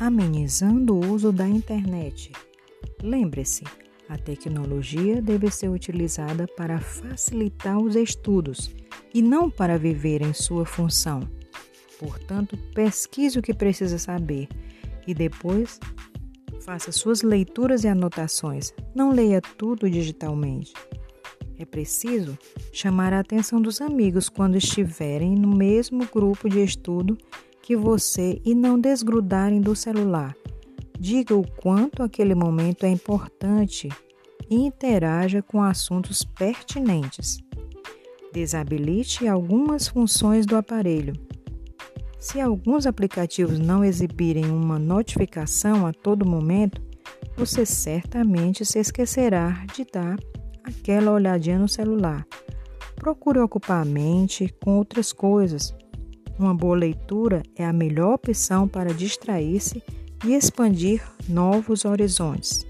amenizando o uso da internet. Lembre-se, a tecnologia deve ser utilizada para facilitar os estudos e não para viver em sua função. Portanto, pesquise o que precisa saber e depois faça suas leituras e anotações. Não leia tudo digitalmente. É preciso chamar a atenção dos amigos quando estiverem no mesmo grupo de estudo que você e não desgrudarem do celular. Diga o quanto aquele momento é importante e interaja com assuntos pertinentes. Desabilite algumas funções do aparelho. Se alguns aplicativos não exibirem uma notificação a todo momento, você certamente se esquecerá de dar aquela olhadinha no celular. Procure ocupar a mente com outras coisas. Uma boa leitura é a melhor opção para distrair-se e expandir novos horizontes.